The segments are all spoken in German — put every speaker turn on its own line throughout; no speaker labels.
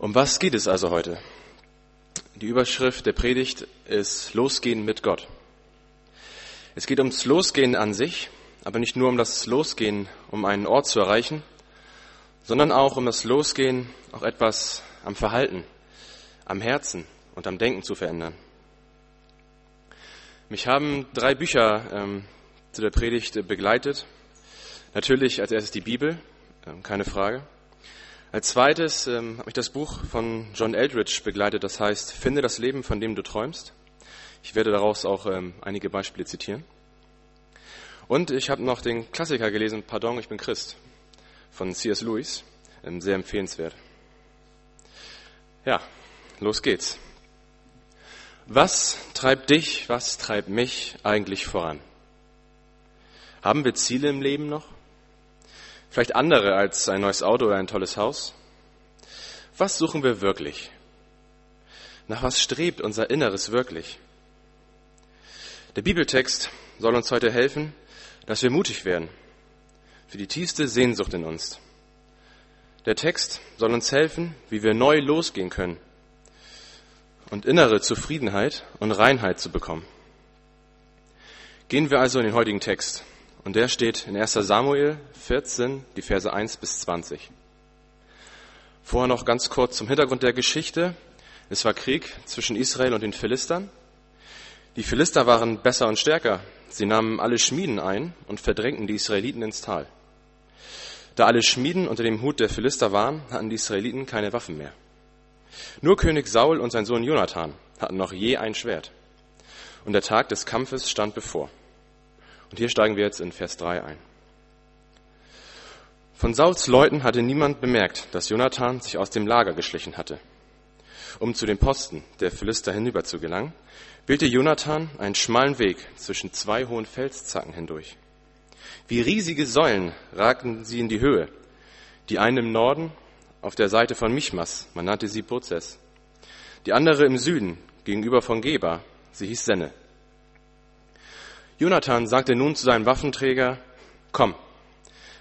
Um was geht es also heute? Die Überschrift der Predigt ist Losgehen mit Gott. Es geht ums Losgehen an sich, aber nicht nur um das Losgehen, um einen Ort zu erreichen, sondern auch um das Losgehen, auch etwas am Verhalten, am Herzen und am Denken zu verändern. Mich haben drei Bücher ähm, zu der Predigt begleitet. Natürlich als erstes die Bibel, ähm, keine Frage. Als zweites ähm, hat mich das Buch von John Eldridge begleitet, das heißt Finde das Leben, von dem du träumst. Ich werde daraus auch ähm, einige Beispiele zitieren. Und ich habe noch den Klassiker gelesen, Pardon, ich bin Christ, von C.S. Lewis, ähm, sehr empfehlenswert. Ja, los geht's. Was treibt dich, was treibt mich eigentlich voran? Haben wir Ziele im Leben noch? Vielleicht andere als ein neues Auto oder ein tolles Haus? Was suchen wir wirklich? Nach was strebt unser Inneres wirklich? Der Bibeltext soll uns heute helfen, dass wir mutig werden für die tiefste Sehnsucht in uns. Der Text soll uns helfen, wie wir neu losgehen können und innere Zufriedenheit und Reinheit zu bekommen. Gehen wir also in den heutigen Text. Und der steht in 1 Samuel 14, die Verse 1 bis 20. Vorher noch ganz kurz zum Hintergrund der Geschichte. Es war Krieg zwischen Israel und den Philistern. Die Philister waren besser und stärker. Sie nahmen alle Schmieden ein und verdrängten die Israeliten ins Tal. Da alle Schmieden unter dem Hut der Philister waren, hatten die Israeliten keine Waffen mehr. Nur König Saul und sein Sohn Jonathan hatten noch je ein Schwert. Und der Tag des Kampfes stand bevor. Und hier steigen wir jetzt in Vers 3 ein. Von Sauls Leuten hatte niemand bemerkt, dass Jonathan sich aus dem Lager geschlichen hatte. Um zu den Posten der Philister hinüber zu gelangen, wählte Jonathan einen schmalen Weg zwischen zwei hohen Felszacken hindurch. Wie riesige Säulen ragten sie in die Höhe, die eine im Norden auf der Seite von Michmas, man nannte sie Bozes, die andere im Süden gegenüber von Geba, sie hieß Senne. Jonathan sagte nun zu seinem Waffenträger, komm,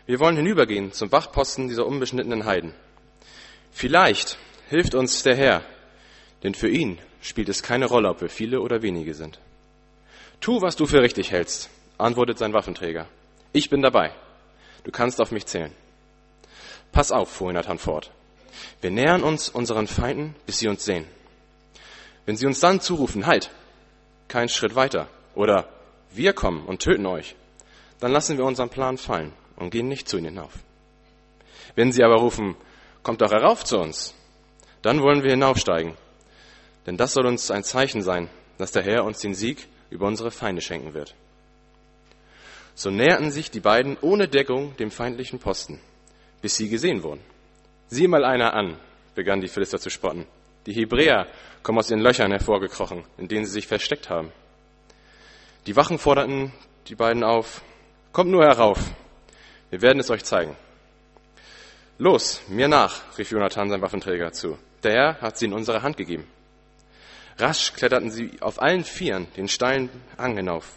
wir wollen hinübergehen zum Wachposten dieser unbeschnittenen Heiden. Vielleicht hilft uns der Herr, denn für ihn spielt es keine Rolle, ob wir viele oder wenige sind. Tu, was du für richtig hältst, antwortet sein Waffenträger. Ich bin dabei. Du kannst auf mich zählen. Pass auf, fuhr Jonathan fort. Wir nähern uns unseren Feinden, bis sie uns sehen. Wenn sie uns dann zurufen, halt, kein Schritt weiter, oder wir kommen und töten euch, dann lassen wir unseren Plan fallen und gehen nicht zu ihnen hinauf. Wenn sie aber rufen, kommt doch herauf zu uns, dann wollen wir hinaufsteigen. Denn das soll uns ein Zeichen sein, dass der Herr uns den Sieg über unsere Feinde schenken wird. So näherten sich die beiden ohne Deckung dem feindlichen Posten, bis sie gesehen wurden. Sieh mal einer an, begann die Philister zu spotten. Die Hebräer kommen aus ihren Löchern hervorgekrochen, in denen sie sich versteckt haben. Die Wachen forderten die beiden auf, kommt nur herauf, wir werden es euch zeigen. Los, mir nach, rief Jonathan sein Waffenträger zu. Der Herr hat sie in unsere Hand gegeben. Rasch kletterten sie auf allen Vieren den steilen Hang hinauf.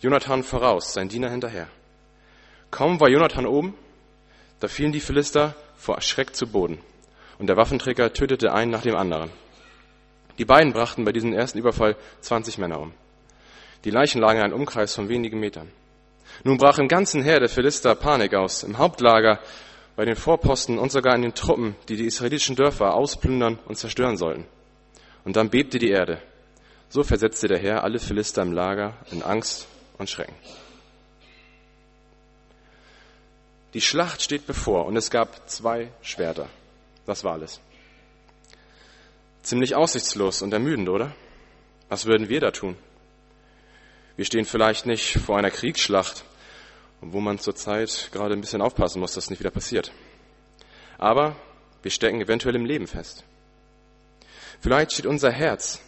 Jonathan voraus, sein Diener hinterher. Kaum war Jonathan oben, da fielen die Philister vor Schreck zu Boden, und der Waffenträger tötete einen nach dem anderen. Die beiden brachten bei diesem ersten Überfall 20 Männer um. Die Leichen lagen in einem Umkreis von wenigen Metern. Nun brach im ganzen Heer der Philister Panik aus, im Hauptlager, bei den Vorposten und sogar in den Truppen, die die israelitischen Dörfer ausplündern und zerstören sollten. Und dann bebte die Erde. So versetzte der Herr alle Philister im Lager in Angst und Schrecken. Die Schlacht steht bevor und es gab zwei Schwerter. Das war alles. Ziemlich aussichtslos und ermüdend, oder? Was würden wir da tun? Wir stehen vielleicht nicht vor einer Kriegsschlacht, wo man zurzeit gerade ein bisschen aufpassen muss, dass nicht wieder passiert. Aber wir stecken eventuell im Leben fest. Vielleicht steht unser Herz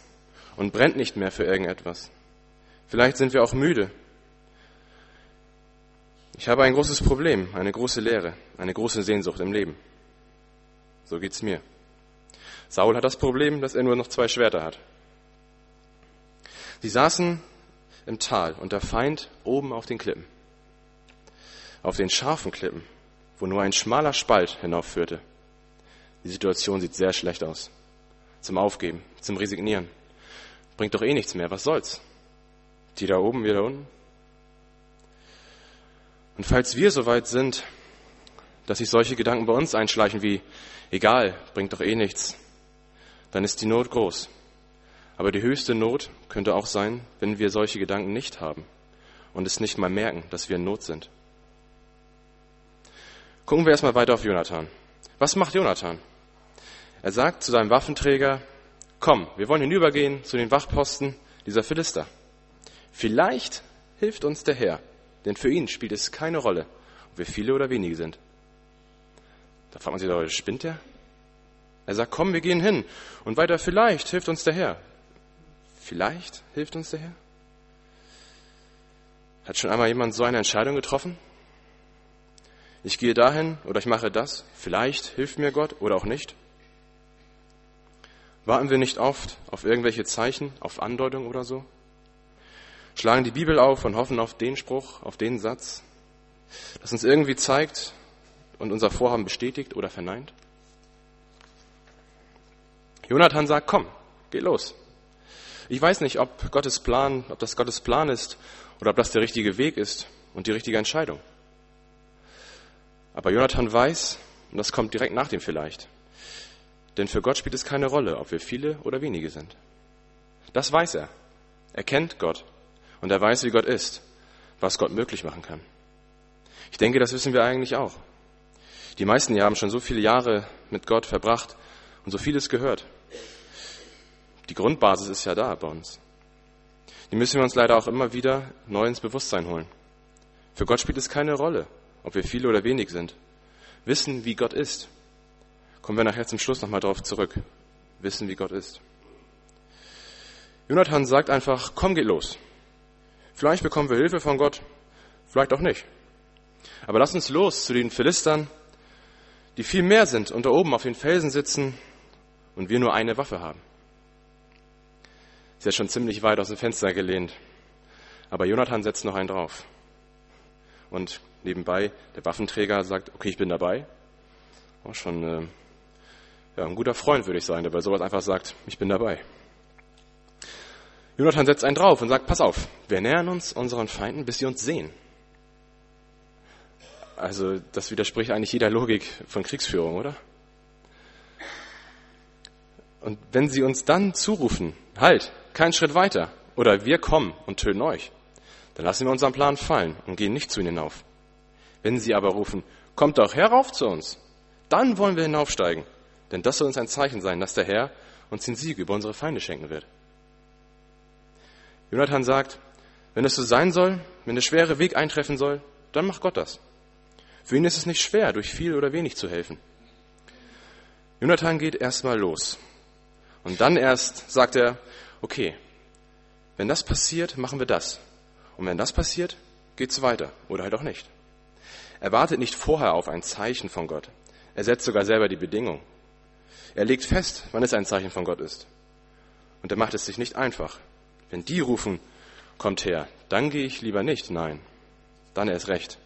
und brennt nicht mehr für irgendetwas. Vielleicht sind wir auch müde. Ich habe ein großes Problem, eine große Leere, eine große Sehnsucht im Leben. So geht's mir. Saul hat das Problem, dass er nur noch zwei Schwerter hat. Sie saßen im Tal und der Feind oben auf den Klippen. Auf den scharfen Klippen, wo nur ein schmaler Spalt hinaufführte. Die Situation sieht sehr schlecht aus. Zum Aufgeben, zum Resignieren. Bringt doch eh nichts mehr, was soll's? Die da oben, wir da unten. Und falls wir so weit sind, dass sich solche Gedanken bei uns einschleichen wie, egal, bringt doch eh nichts, dann ist die Not groß. Aber die höchste Not könnte auch sein, wenn wir solche Gedanken nicht haben und es nicht mal merken, dass wir in Not sind. Gucken wir erstmal weiter auf Jonathan. Was macht Jonathan? Er sagt zu seinem Waffenträger, komm, wir wollen hinübergehen zu den Wachposten dieser Philister. Vielleicht hilft uns der Herr, denn für ihn spielt es keine Rolle, ob wir viele oder wenige sind. Da fragt man sich doch, spinnt der? Er sagt, komm, wir gehen hin. Und weiter, vielleicht hilft uns der Herr. Vielleicht hilft uns der Herr? Hat schon einmal jemand so eine Entscheidung getroffen? Ich gehe dahin oder ich mache das. Vielleicht hilft mir Gott oder auch nicht. Warten wir nicht oft auf irgendwelche Zeichen, auf Andeutung oder so? Schlagen die Bibel auf und hoffen auf den Spruch, auf den Satz, das uns irgendwie zeigt und unser Vorhaben bestätigt oder verneint? Jonathan sagt, komm, geh los. Ich weiß nicht, ob Gottes Plan, ob das Gottes Plan ist oder ob das der richtige Weg ist und die richtige Entscheidung. Aber Jonathan weiß, und das kommt direkt nach dem vielleicht, denn für Gott spielt es keine Rolle, ob wir viele oder wenige sind. Das weiß er. Er kennt Gott und er weiß, wie Gott ist, was Gott möglich machen kann. Ich denke, das wissen wir eigentlich auch. Die meisten hier haben schon so viele Jahre mit Gott verbracht und so vieles gehört. Die Grundbasis ist ja da bei uns. Die müssen wir uns leider auch immer wieder neu ins Bewusstsein holen. Für Gott spielt es keine Rolle, ob wir viele oder wenig sind. Wissen, wie Gott ist. Kommen wir nachher zum Schluss nochmal darauf zurück. Wissen, wie Gott ist. Jonathan sagt einfach, komm, geht los. Vielleicht bekommen wir Hilfe von Gott, vielleicht auch nicht. Aber lass uns los zu den Philistern, die viel mehr sind und da oben auf den Felsen sitzen und wir nur eine Waffe haben. Ist ja schon ziemlich weit aus dem Fenster gelehnt. Aber Jonathan setzt noch einen drauf. Und nebenbei, der Waffenträger sagt, okay, ich bin dabei. Auch schon äh, ja, ein guter Freund, würde ich sagen, der bei sowas einfach sagt, ich bin dabei. Jonathan setzt einen drauf und sagt, pass auf, wir nähern uns unseren Feinden, bis sie uns sehen. Also das widerspricht eigentlich jeder Logik von Kriegsführung, oder? Und wenn sie uns dann zurufen, halt, keinen Schritt weiter, oder wir kommen und töten euch, dann lassen wir unseren Plan fallen und gehen nicht zu ihnen hinauf. Wenn sie aber rufen, kommt doch herauf zu uns, dann wollen wir hinaufsteigen, denn das soll uns ein Zeichen sein, dass der Herr uns den Sieg über unsere Feinde schenken wird. Jonathan sagt, wenn es so sein soll, wenn der schwere Weg eintreffen soll, dann macht Gott das. Für ihn ist es nicht schwer, durch viel oder wenig zu helfen. Jonathan geht erstmal los. Und dann erst sagt er, okay, wenn das passiert, machen wir das. Und wenn das passiert, geht's weiter oder halt auch nicht. Er wartet nicht vorher auf ein Zeichen von Gott. Er setzt sogar selber die Bedingung. Er legt fest, wann es ein Zeichen von Gott ist. Und er macht es sich nicht einfach. Wenn die rufen, kommt her, dann gehe ich lieber nicht. Nein, dann erst recht.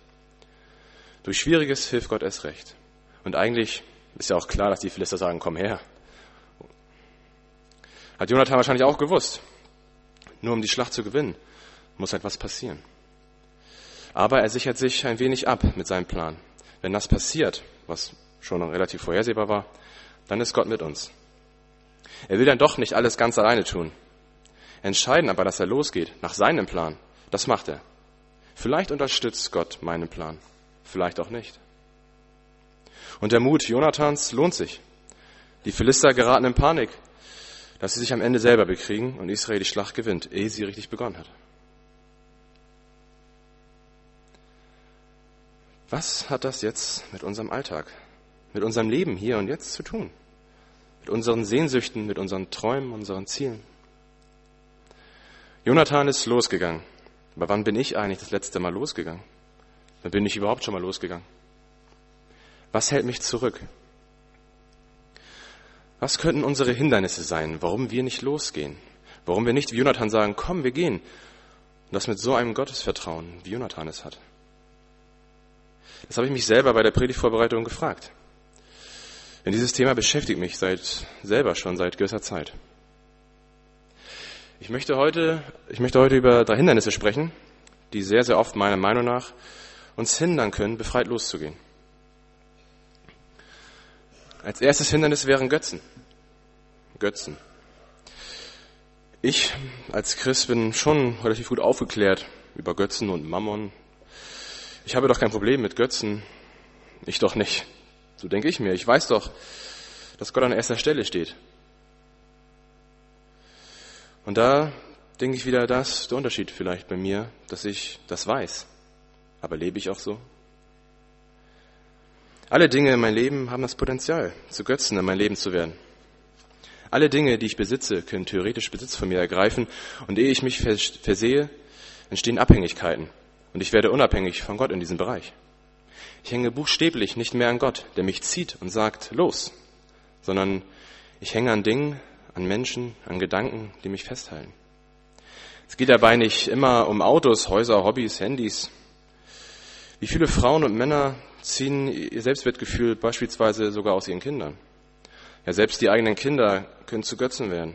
Durch Schwieriges hilft Gott erst recht. Und eigentlich ist ja auch klar, dass die Philister sagen, komm her. Hat Jonathan wahrscheinlich auch gewusst. Nur um die Schlacht zu gewinnen, muss etwas passieren. Aber er sichert sich ein wenig ab mit seinem Plan. Wenn das passiert, was schon relativ vorhersehbar war, dann ist Gott mit uns. Er will dann doch nicht alles ganz alleine tun. Entscheiden aber, dass er losgeht nach seinem Plan, das macht er. Vielleicht unterstützt Gott meinen Plan, vielleicht auch nicht. Und der Mut Jonathans lohnt sich. Die Philister geraten in Panik, dass sie sich am Ende selber bekriegen und Israel die Schlacht gewinnt, ehe sie richtig begonnen hat. Was hat das jetzt mit unserem Alltag, mit unserem Leben hier und jetzt zu tun? Mit unseren Sehnsüchten, mit unseren Träumen, unseren Zielen? Jonathan ist losgegangen. Aber wann bin ich eigentlich das letzte Mal losgegangen? Wann bin ich überhaupt schon mal losgegangen? Was hält mich zurück? Was könnten unsere Hindernisse sein, warum wir nicht losgehen? Warum wir nicht wie Jonathan sagen, komm, wir gehen? Und das mit so einem Gottesvertrauen, wie Jonathan es hat. Das habe ich mich selber bei der Predigtvorbereitung gefragt. Denn dieses Thema beschäftigt mich seit, selber schon seit gewisser Zeit. Ich möchte heute, ich möchte heute über drei Hindernisse sprechen, die sehr, sehr oft meiner Meinung nach uns hindern können, befreit loszugehen. Als erstes Hindernis wären Götzen. Götzen. Ich als Christ bin schon relativ gut aufgeklärt über Götzen und Mammon. Ich habe doch kein Problem mit Götzen. Ich doch nicht. So denke ich mir. Ich weiß doch, dass Gott an erster Stelle steht. Und da denke ich wieder, das der Unterschied vielleicht bei mir, dass ich das weiß. Aber lebe ich auch so? Alle Dinge in meinem Leben haben das Potenzial, zu Götzen in mein Leben zu werden. Alle Dinge, die ich besitze, können theoretisch Besitz von mir ergreifen und ehe ich mich versehe, entstehen Abhängigkeiten und ich werde unabhängig von Gott in diesem Bereich. Ich hänge buchstäblich nicht mehr an Gott, der mich zieht und sagt, los, sondern ich hänge an Dingen, an Menschen, an Gedanken, die mich festhalten. Es geht dabei nicht immer um Autos, Häuser, Hobbys, Handys. Wie viele Frauen und Männer ziehen ihr Selbstwertgefühl beispielsweise sogar aus ihren Kindern? Ja, selbst die eigenen Kinder können zu Götzen werden.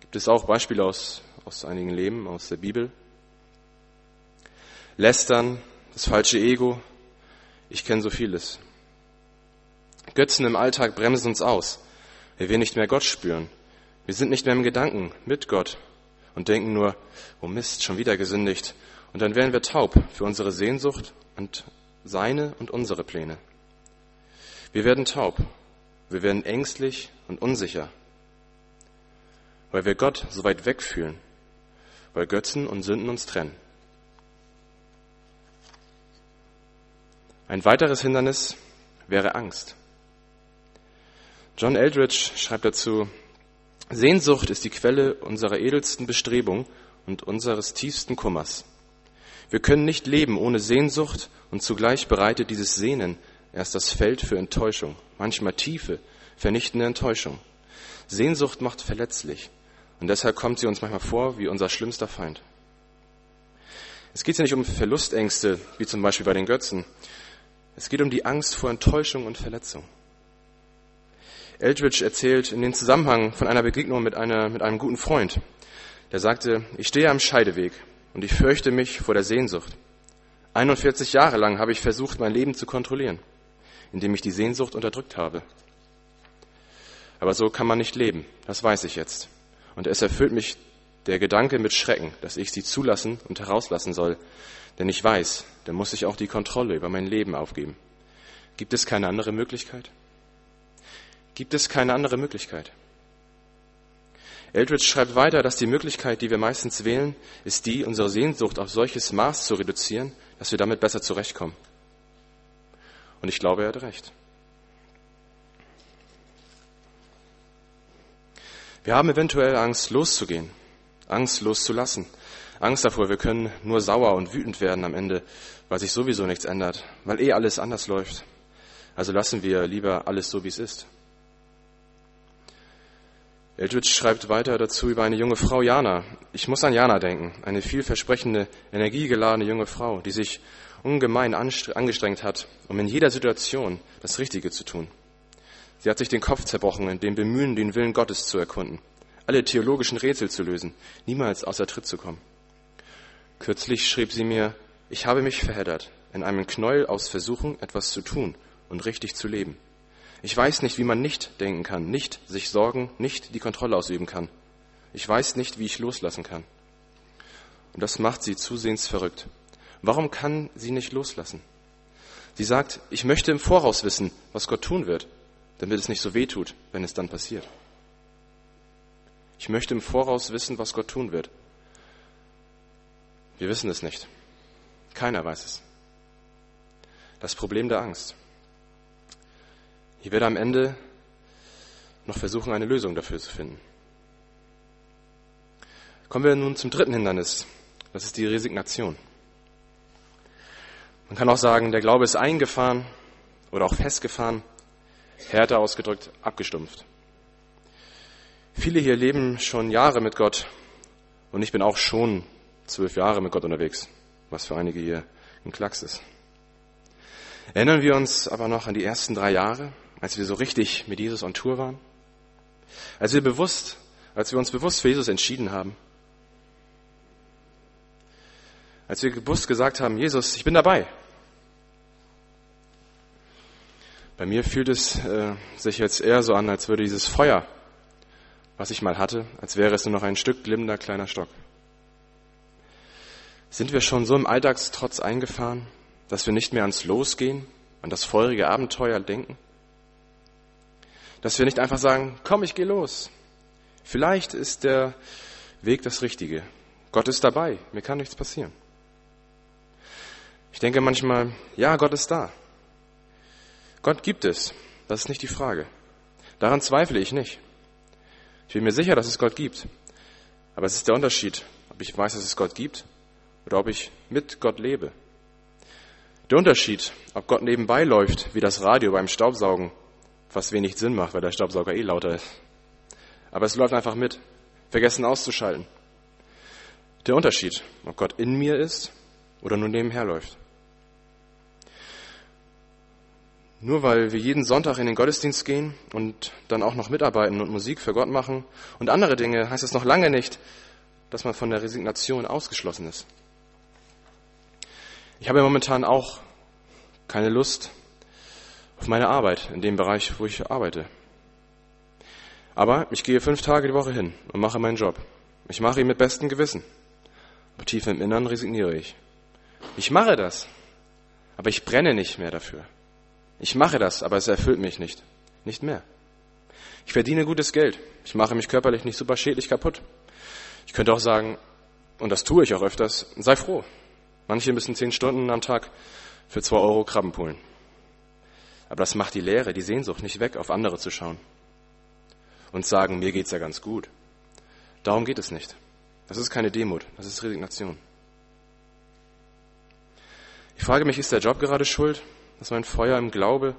Gibt es auch Beispiele aus, aus einigen Leben, aus der Bibel? Lästern, das falsche Ego. Ich kenne so vieles. Götzen im Alltag bremsen uns aus, weil wir nicht mehr Gott spüren. Wir sind nicht mehr im Gedanken mit Gott und denken nur, oh Mist, schon wieder gesündigt. Und dann werden wir taub für unsere Sehnsucht und seine und unsere Pläne. Wir werden taub. Wir werden ängstlich und unsicher, weil wir Gott so weit weg fühlen, weil Götzen und Sünden uns trennen. Ein weiteres Hindernis wäre Angst. John Eldridge schreibt dazu, Sehnsucht ist die Quelle unserer edelsten Bestrebung und unseres tiefsten Kummers. Wir können nicht leben ohne Sehnsucht und zugleich bereitet dieses Sehnen erst das Feld für Enttäuschung, manchmal tiefe, vernichtende Enttäuschung. Sehnsucht macht verletzlich und deshalb kommt sie uns manchmal vor wie unser schlimmster Feind. Es geht ja nicht um Verlustängste, wie zum Beispiel bei den Götzen. Es geht um die Angst vor Enttäuschung und Verletzung. Eldridge erzählt in den Zusammenhang von einer Begegnung mit, einer, mit einem guten Freund. Der sagte, ich stehe am Scheideweg und ich fürchte mich vor der Sehnsucht. 41 Jahre lang habe ich versucht, mein Leben zu kontrollieren, indem ich die Sehnsucht unterdrückt habe. Aber so kann man nicht leben, das weiß ich jetzt. Und es erfüllt mich der Gedanke mit Schrecken, dass ich sie zulassen und herauslassen soll. Denn ich weiß, dann muss ich auch die Kontrolle über mein Leben aufgeben. Gibt es keine andere Möglichkeit? Gibt es keine andere Möglichkeit? Eldridge schreibt weiter, dass die Möglichkeit, die wir meistens wählen, ist die, unsere Sehnsucht auf solches Maß zu reduzieren, dass wir damit besser zurechtkommen. Und ich glaube, er hat recht. Wir haben eventuell Angst, loszugehen, Angst loszulassen, Angst davor, wir können nur sauer und wütend werden am Ende, weil sich sowieso nichts ändert, weil eh alles anders läuft. Also lassen wir lieber alles so, wie es ist. Eldridge schreibt weiter dazu über eine junge Frau, Jana. Ich muss an Jana denken, eine vielversprechende, energiegeladene junge Frau, die sich ungemein angestrengt hat, um in jeder Situation das Richtige zu tun. Sie hat sich den Kopf zerbrochen in dem Bemühen, den Willen Gottes zu erkunden, alle theologischen Rätsel zu lösen, niemals außer Tritt zu kommen. Kürzlich schrieb sie mir, ich habe mich verheddert in einem Knäuel aus Versuchen, etwas zu tun und richtig zu leben. Ich weiß nicht, wie man nicht denken kann, nicht sich sorgen, nicht die Kontrolle ausüben kann. Ich weiß nicht, wie ich loslassen kann. Und das macht sie zusehends verrückt. Warum kann sie nicht loslassen? Sie sagt, ich möchte im Voraus wissen, was Gott tun wird, damit es nicht so weh tut, wenn es dann passiert. Ich möchte im Voraus wissen, was Gott tun wird. Wir wissen es nicht. Keiner weiß es. Das Problem der Angst. Ich werde am Ende noch versuchen, eine Lösung dafür zu finden. Kommen wir nun zum dritten Hindernis. Das ist die Resignation. Man kann auch sagen, der Glaube ist eingefahren oder auch festgefahren, härter ausgedrückt, abgestumpft. Viele hier leben schon Jahre mit Gott und ich bin auch schon zwölf Jahre mit Gott unterwegs, was für einige hier ein Klacks ist. Erinnern wir uns aber noch an die ersten drei Jahre, als wir so richtig mit Jesus on Tour waren? Als wir bewusst, als wir uns bewusst für Jesus entschieden haben? Als wir bewusst gesagt haben, Jesus, ich bin dabei. Bei mir fühlt es äh, sich jetzt eher so an, als würde dieses Feuer, was ich mal hatte, als wäre es nur noch ein Stück glimmender kleiner Stock. Sind wir schon so im Alltagstrotz eingefahren, dass wir nicht mehr ans Losgehen, an das feurige Abenteuer denken? Dass wir nicht einfach sagen, komm, ich gehe los. Vielleicht ist der Weg das Richtige. Gott ist dabei, mir kann nichts passieren. Ich denke manchmal, ja, Gott ist da. Gott gibt es, das ist nicht die Frage. Daran zweifle ich nicht. Ich bin mir sicher, dass es Gott gibt. Aber es ist der Unterschied, ob ich weiß, dass es Gott gibt oder ob ich mit Gott lebe. Der Unterschied, ob Gott nebenbei läuft, wie das Radio beim Staubsaugen, was wenig Sinn macht, weil der Staubsauger eh lauter ist. Aber es läuft einfach mit, vergessen auszuschalten. Der Unterschied, ob Gott in mir ist oder nur nebenher läuft. Nur weil wir jeden Sonntag in den Gottesdienst gehen und dann auch noch mitarbeiten und Musik für Gott machen und andere Dinge, heißt es noch lange nicht, dass man von der Resignation ausgeschlossen ist. Ich habe momentan auch keine Lust auf meine Arbeit in dem Bereich, wo ich arbeite. Aber ich gehe fünf Tage die Woche hin und mache meinen Job. Ich mache ihn mit bestem Gewissen. Aber tief im Innern resigniere ich. Ich mache das, aber ich brenne nicht mehr dafür. Ich mache das, aber es erfüllt mich nicht. Nicht mehr. Ich verdiene gutes Geld. Ich mache mich körperlich nicht super schädlich kaputt. Ich könnte auch sagen, und das tue ich auch öfters, sei froh. Manche müssen zehn Stunden am Tag für zwei Euro Krabben pullen. Aber das macht die Leere, die Sehnsucht nicht weg, auf andere zu schauen. Und sagen, mir geht's ja ganz gut. Darum geht es nicht. Das ist keine Demut, das ist Resignation. Ich frage mich, ist der Job gerade schuld, dass mein Feuer im Glaube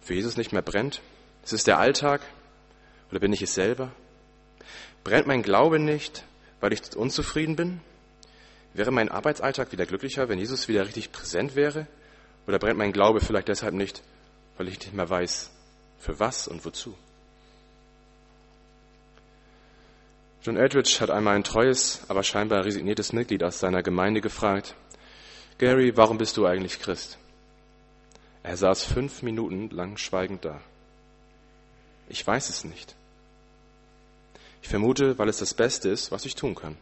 für Jesus nicht mehr brennt? Ist es der Alltag oder bin ich es selber? Brennt mein Glaube nicht, weil ich unzufrieden bin? Wäre mein Arbeitsalltag wieder glücklicher, wenn Jesus wieder richtig präsent wäre? Oder brennt mein Glaube vielleicht deshalb nicht, weil ich nicht mehr weiß, für was und wozu? John Eldridge hat einmal ein treues, aber scheinbar resigniertes Mitglied aus seiner Gemeinde gefragt, Gary, warum bist du eigentlich Christ? Er saß fünf Minuten lang schweigend da. Ich weiß es nicht. Ich vermute, weil es das Beste ist, was ich tun kann.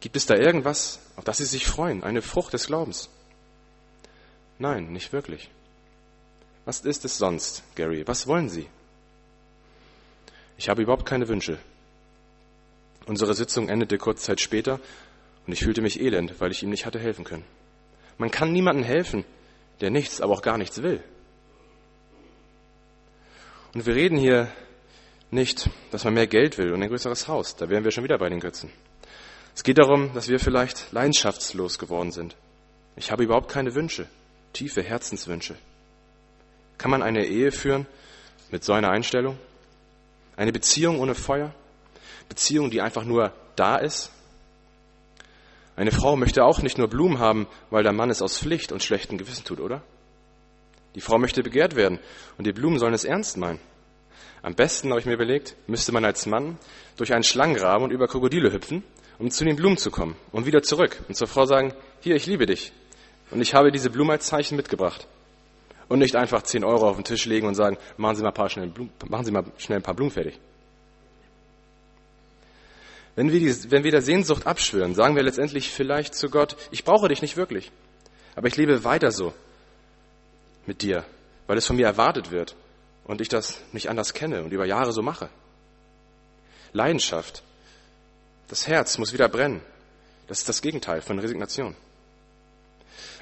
Gibt es da irgendwas, auf das Sie sich freuen, eine Frucht des Glaubens? Nein, nicht wirklich. Was ist es sonst, Gary? Was wollen Sie? Ich habe überhaupt keine Wünsche. Unsere Sitzung endete kurze Zeit später und ich fühlte mich elend, weil ich ihm nicht hatte helfen können. Man kann niemandem helfen, der nichts, aber auch gar nichts will. Und wir reden hier nicht, dass man mehr Geld will und ein größeres Haus. Da wären wir schon wieder bei den Götzen. Es geht darum, dass wir vielleicht leidenschaftslos geworden sind. Ich habe überhaupt keine Wünsche, tiefe Herzenswünsche. Kann man eine Ehe führen mit so einer Einstellung? Eine Beziehung ohne Feuer? Beziehung, die einfach nur da ist? Eine Frau möchte auch nicht nur Blumen haben, weil der Mann es aus Pflicht und schlechtem Gewissen tut, oder? Die Frau möchte begehrt werden und die Blumen sollen es ernst meinen. Am besten, habe ich mir überlegt, müsste man als Mann durch einen Schlangengraben und über Krokodile hüpfen um zu den Blumen zu kommen und wieder zurück und zur Frau sagen, hier, ich liebe dich. Und ich habe diese Blume als Zeichen mitgebracht. Und nicht einfach 10 Euro auf den Tisch legen und sagen, machen Sie mal, ein paar schnell, Blumen, machen Sie mal schnell ein paar Blumen fertig. Wenn wir, die, wenn wir der Sehnsucht abschwören, sagen wir letztendlich vielleicht zu Gott, ich brauche dich nicht wirklich, aber ich lebe weiter so mit dir, weil es von mir erwartet wird und ich das nicht anders kenne und über Jahre so mache. Leidenschaft das Herz muss wieder brennen. Das ist das Gegenteil von Resignation.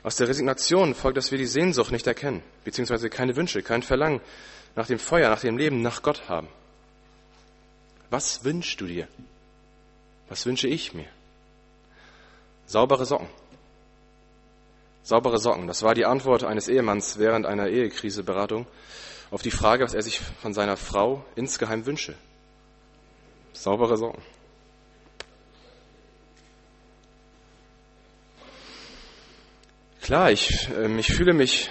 Aus der Resignation folgt, dass wir die Sehnsucht nicht erkennen, beziehungsweise keine Wünsche, kein Verlangen nach dem Feuer, nach dem Leben, nach Gott haben. Was wünschst du dir? Was wünsche ich mir? Saubere Socken. Saubere Socken. Das war die Antwort eines Ehemanns während einer Ehekriseberatung auf die Frage, was er sich von seiner Frau insgeheim wünsche. Saubere Socken. Klar, ich, äh, ich fühle mich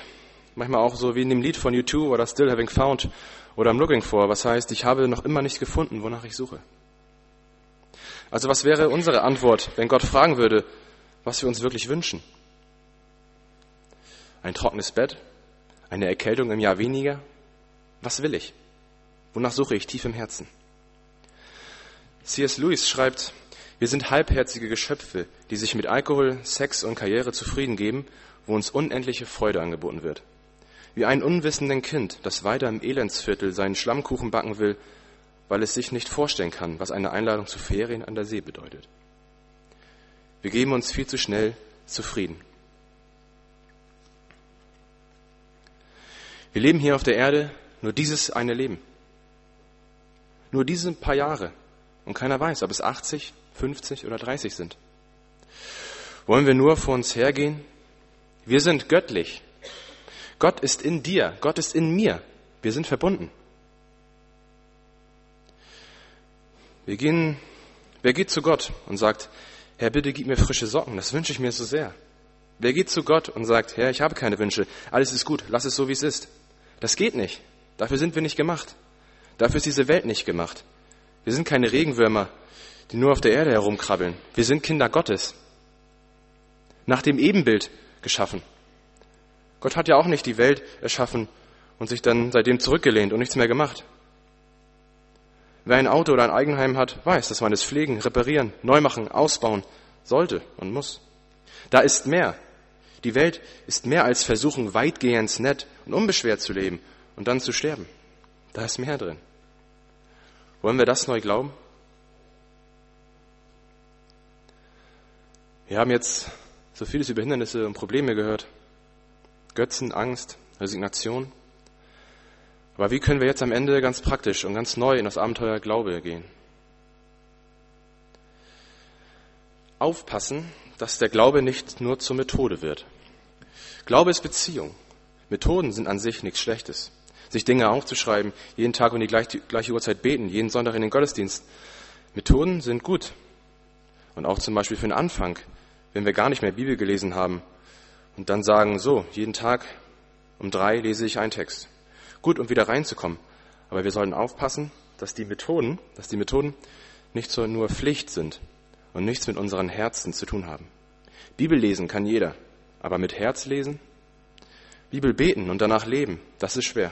manchmal auch so wie in dem Lied von U2 oder Still Having Found oder I'm Looking For, was heißt, ich habe noch immer nicht gefunden, wonach ich suche. Also was wäre unsere Antwort, wenn Gott fragen würde, was wir uns wirklich wünschen? Ein trockenes Bett? Eine Erkältung im Jahr weniger? Was will ich? Wonach suche ich tief im Herzen? C.S. Lewis schreibt, wir sind halbherzige Geschöpfe, die sich mit Alkohol, Sex und Karriere zufrieden geben, wo uns unendliche Freude angeboten wird. Wie ein unwissenden Kind, das weiter im Elendsviertel seinen Schlammkuchen backen will, weil es sich nicht vorstellen kann, was eine Einladung zu Ferien an der See bedeutet. Wir geben uns viel zu schnell zufrieden. Wir leben hier auf der Erde nur dieses eine Leben. Nur diese paar Jahre. Und keiner weiß, ob es 80, 50 oder 30 sind. Wollen wir nur vor uns hergehen? Wir sind göttlich. Gott ist in dir, Gott ist in mir. Wir sind verbunden. Wir gehen, wer geht zu Gott und sagt, Herr, bitte gib mir frische Socken, das wünsche ich mir so sehr. Wer geht zu Gott und sagt, Herr, ich habe keine Wünsche, alles ist gut, lass es so, wie es ist. Das geht nicht. Dafür sind wir nicht gemacht. Dafür ist diese Welt nicht gemacht. Wir sind keine Regenwürmer, die nur auf der Erde herumkrabbeln. Wir sind Kinder Gottes. Nach dem Ebenbild geschaffen. Gott hat ja auch nicht die Welt erschaffen und sich dann seitdem zurückgelehnt und nichts mehr gemacht. Wer ein Auto oder ein Eigenheim hat, weiß, dass man es pflegen, reparieren, neu machen, ausbauen sollte und muss. Da ist mehr. Die Welt ist mehr als Versuchen, weitgehend nett und unbeschwert zu leben und dann zu sterben. Da ist mehr drin. Wollen wir das neu glauben? Wir haben jetzt so vieles über Hindernisse und Probleme gehört. Götzen, Angst, Resignation. Aber wie können wir jetzt am Ende ganz praktisch und ganz neu in das Abenteuer Glaube gehen? Aufpassen, dass der Glaube nicht nur zur Methode wird. Glaube ist Beziehung. Methoden sind an sich nichts Schlechtes sich Dinge aufzuschreiben, jeden Tag um die gleiche, Uhrzeit beten, jeden Sonntag in den Gottesdienst. Methoden sind gut. Und auch zum Beispiel für den Anfang, wenn wir gar nicht mehr Bibel gelesen haben und dann sagen, so, jeden Tag um drei lese ich einen Text. Gut, um wieder reinzukommen. Aber wir sollten aufpassen, dass die Methoden, dass die Methoden nicht so nur Pflicht sind und nichts mit unseren Herzen zu tun haben. Bibel lesen kann jeder, aber mit Herz lesen? Bibel beten und danach leben, das ist schwer.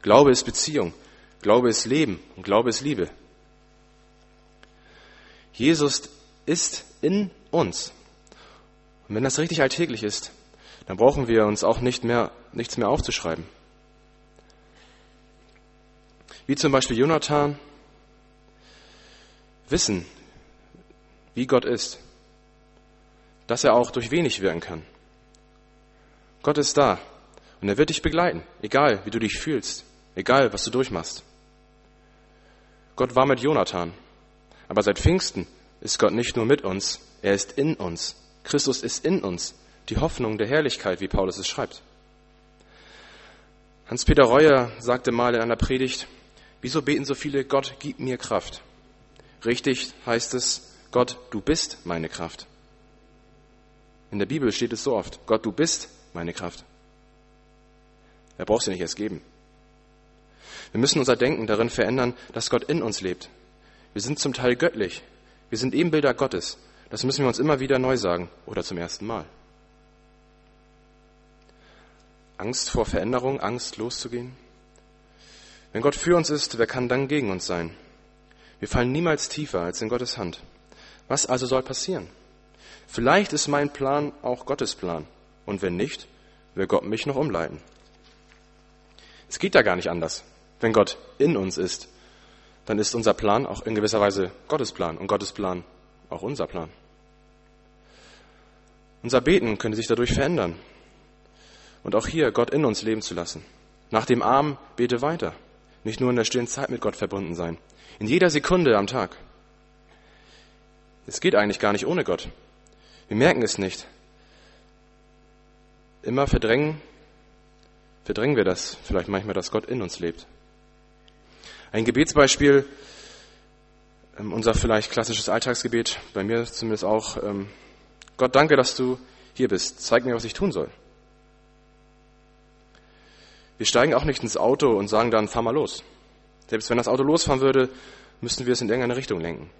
Glaube ist Beziehung. Glaube ist Leben und Glaube ist Liebe. Jesus ist in uns. Und wenn das richtig alltäglich ist, dann brauchen wir uns auch nicht mehr, nichts mehr aufzuschreiben. Wie zum Beispiel Jonathan wissen, wie Gott ist, dass er auch durch wenig wirken kann. Gott ist da und er wird dich begleiten, egal wie du dich fühlst, Egal, was du durchmachst. Gott war mit Jonathan. Aber seit Pfingsten ist Gott nicht nur mit uns, er ist in uns. Christus ist in uns. Die Hoffnung der Herrlichkeit, wie Paulus es schreibt. Hans-Peter Reuer sagte mal in einer Predigt, wieso beten so viele, Gott, gib mir Kraft? Richtig heißt es, Gott, du bist meine Kraft. In der Bibel steht es so oft, Gott, du bist meine Kraft. Er braucht sie nicht erst geben. Wir müssen unser Denken darin verändern, dass Gott in uns lebt. Wir sind zum Teil göttlich. Wir sind Ebenbilder Gottes. Das müssen wir uns immer wieder neu sagen oder zum ersten Mal. Angst vor Veränderung, Angst loszugehen. Wenn Gott für uns ist, wer kann dann gegen uns sein? Wir fallen niemals tiefer als in Gottes Hand. Was also soll passieren? Vielleicht ist mein Plan auch Gottes Plan. Und wenn nicht, will Gott mich noch umleiten. Es geht ja gar nicht anders. Wenn Gott in uns ist, dann ist unser Plan auch in gewisser Weise Gottes Plan und Gottes Plan auch unser Plan. Unser Beten könnte sich dadurch verändern und auch hier Gott in uns leben zu lassen. Nach dem Arm bete weiter, nicht nur in der stillen Zeit mit Gott verbunden sein, in jeder Sekunde am Tag. Es geht eigentlich gar nicht ohne Gott. Wir merken es nicht. Immer verdrängen, verdrängen wir das vielleicht manchmal, dass Gott in uns lebt. Ein Gebetsbeispiel, ähm, unser vielleicht klassisches Alltagsgebet, bei mir zumindest auch, ähm, Gott danke, dass du hier bist, zeig mir, was ich tun soll. Wir steigen auch nicht ins Auto und sagen dann, fahr mal los. Selbst wenn das Auto losfahren würde, müssten wir es in irgendeine Richtung lenken.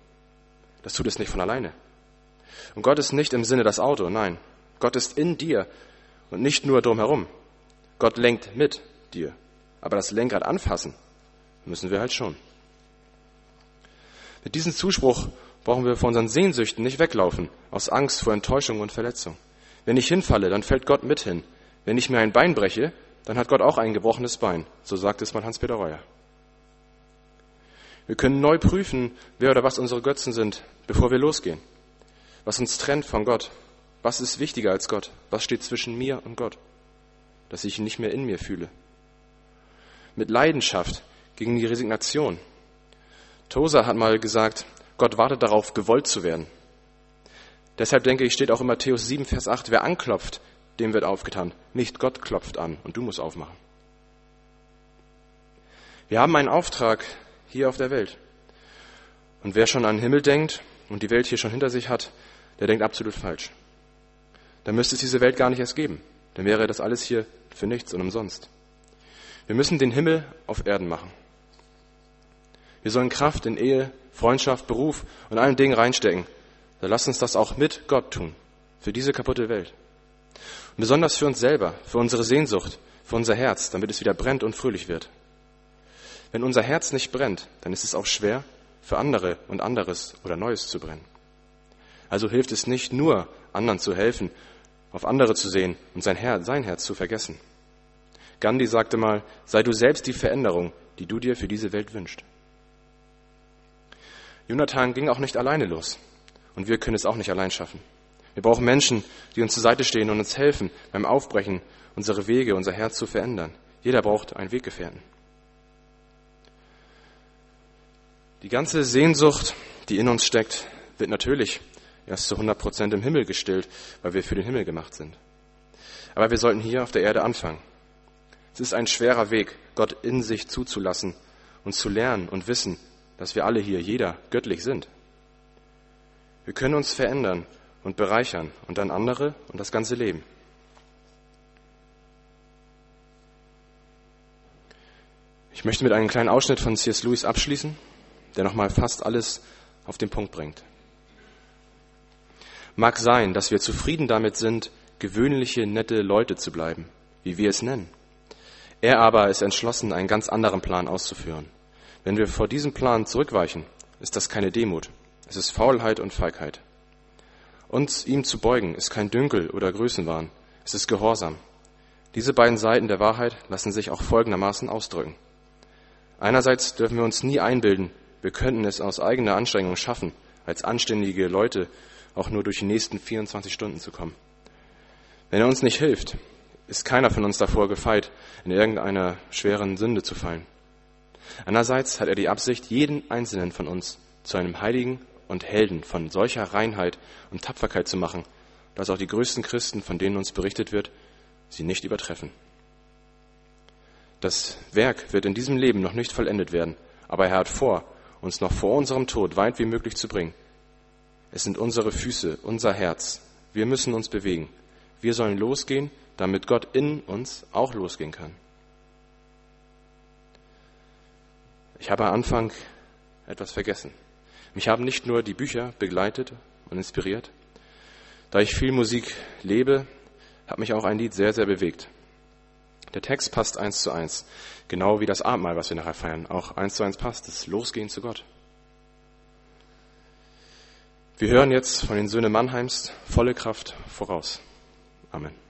Das tut es nicht von alleine. Und Gott ist nicht im Sinne das Auto, nein. Gott ist in dir und nicht nur drumherum. Gott lenkt mit dir. Aber das Lenkrad anfassen müssen wir halt schon. Mit diesem Zuspruch brauchen wir vor unseren Sehnsüchten nicht weglaufen, aus Angst vor Enttäuschung und Verletzung. Wenn ich hinfalle, dann fällt Gott mit hin. Wenn ich mir ein Bein breche, dann hat Gott auch ein gebrochenes Bein. So sagt es mal Hans-Peter Reuer. Wir können neu prüfen, wer oder was unsere Götzen sind, bevor wir losgehen. Was uns trennt von Gott. Was ist wichtiger als Gott? Was steht zwischen mir und Gott? Dass ich ihn nicht mehr in mir fühle. Mit Leidenschaft gegen die Resignation. Tosa hat mal gesagt, Gott wartet darauf, gewollt zu werden. Deshalb denke ich, steht auch in Matthäus 7, Vers 8, wer anklopft, dem wird aufgetan. Nicht Gott klopft an und du musst aufmachen. Wir haben einen Auftrag hier auf der Welt. Und wer schon an den Himmel denkt und die Welt hier schon hinter sich hat, der denkt absolut falsch. Dann müsste es diese Welt gar nicht erst geben. Dann wäre das alles hier für nichts und umsonst. Wir müssen den Himmel auf Erden machen. Wir sollen Kraft in Ehe, Freundschaft, Beruf und allen Dingen reinstecken. Dann lass uns das auch mit Gott tun. Für diese kaputte Welt. Und besonders für uns selber, für unsere Sehnsucht, für unser Herz, damit es wieder brennt und fröhlich wird. Wenn unser Herz nicht brennt, dann ist es auch schwer, für andere und anderes oder Neues zu brennen. Also hilft es nicht nur, anderen zu helfen, auf andere zu sehen und sein, Herz, sein Herz zu vergessen. Gandhi sagte mal, sei du selbst die Veränderung, die du dir für diese Welt wünschst. Jonathan ging auch nicht alleine los. Und wir können es auch nicht allein schaffen. Wir brauchen Menschen, die uns zur Seite stehen und uns helfen beim Aufbrechen, unsere Wege, unser Herz zu verändern. Jeder braucht einen Weggefährten. Die ganze Sehnsucht, die in uns steckt, wird natürlich erst zu 100 Prozent im Himmel gestillt, weil wir für den Himmel gemacht sind. Aber wir sollten hier auf der Erde anfangen. Es ist ein schwerer Weg, Gott in sich zuzulassen und zu lernen und wissen, dass wir alle hier, jeder, göttlich sind. Wir können uns verändern und bereichern und dann andere und das ganze Leben. Ich möchte mit einem kleinen Ausschnitt von C.S. Lewis abschließen, der nochmal fast alles auf den Punkt bringt. Mag sein, dass wir zufrieden damit sind, gewöhnliche, nette Leute zu bleiben, wie wir es nennen. Er aber ist entschlossen, einen ganz anderen Plan auszuführen. Wenn wir vor diesem Plan zurückweichen, ist das keine Demut, es ist Faulheit und Feigheit. Uns ihm zu beugen, ist kein Dünkel oder Größenwahn, es ist Gehorsam. Diese beiden Seiten der Wahrheit lassen sich auch folgendermaßen ausdrücken. Einerseits dürfen wir uns nie einbilden, wir könnten es aus eigener Anstrengung schaffen, als anständige Leute auch nur durch die nächsten 24 Stunden zu kommen. Wenn er uns nicht hilft, ist keiner von uns davor gefeit, in irgendeiner schweren Sünde zu fallen. Andererseits hat er die Absicht, jeden einzelnen von uns zu einem Heiligen und Helden von solcher Reinheit und Tapferkeit zu machen, dass auch die größten Christen, von denen uns berichtet wird, sie nicht übertreffen. Das Werk wird in diesem Leben noch nicht vollendet werden, aber er hat vor, uns noch vor unserem Tod weit wie möglich zu bringen. Es sind unsere Füße, unser Herz. Wir müssen uns bewegen. Wir sollen losgehen, damit Gott in uns auch losgehen kann. Ich habe am Anfang etwas vergessen. Mich haben nicht nur die Bücher begleitet und inspiriert. Da ich viel Musik lebe, hat mich auch ein Lied sehr, sehr bewegt. Der Text passt eins zu eins. Genau wie das Abendmahl, was wir nachher feiern. Auch eins zu eins passt. Das Losgehen zu Gott. Wir hören jetzt von den Söhnen Mannheims volle Kraft voraus. Amen.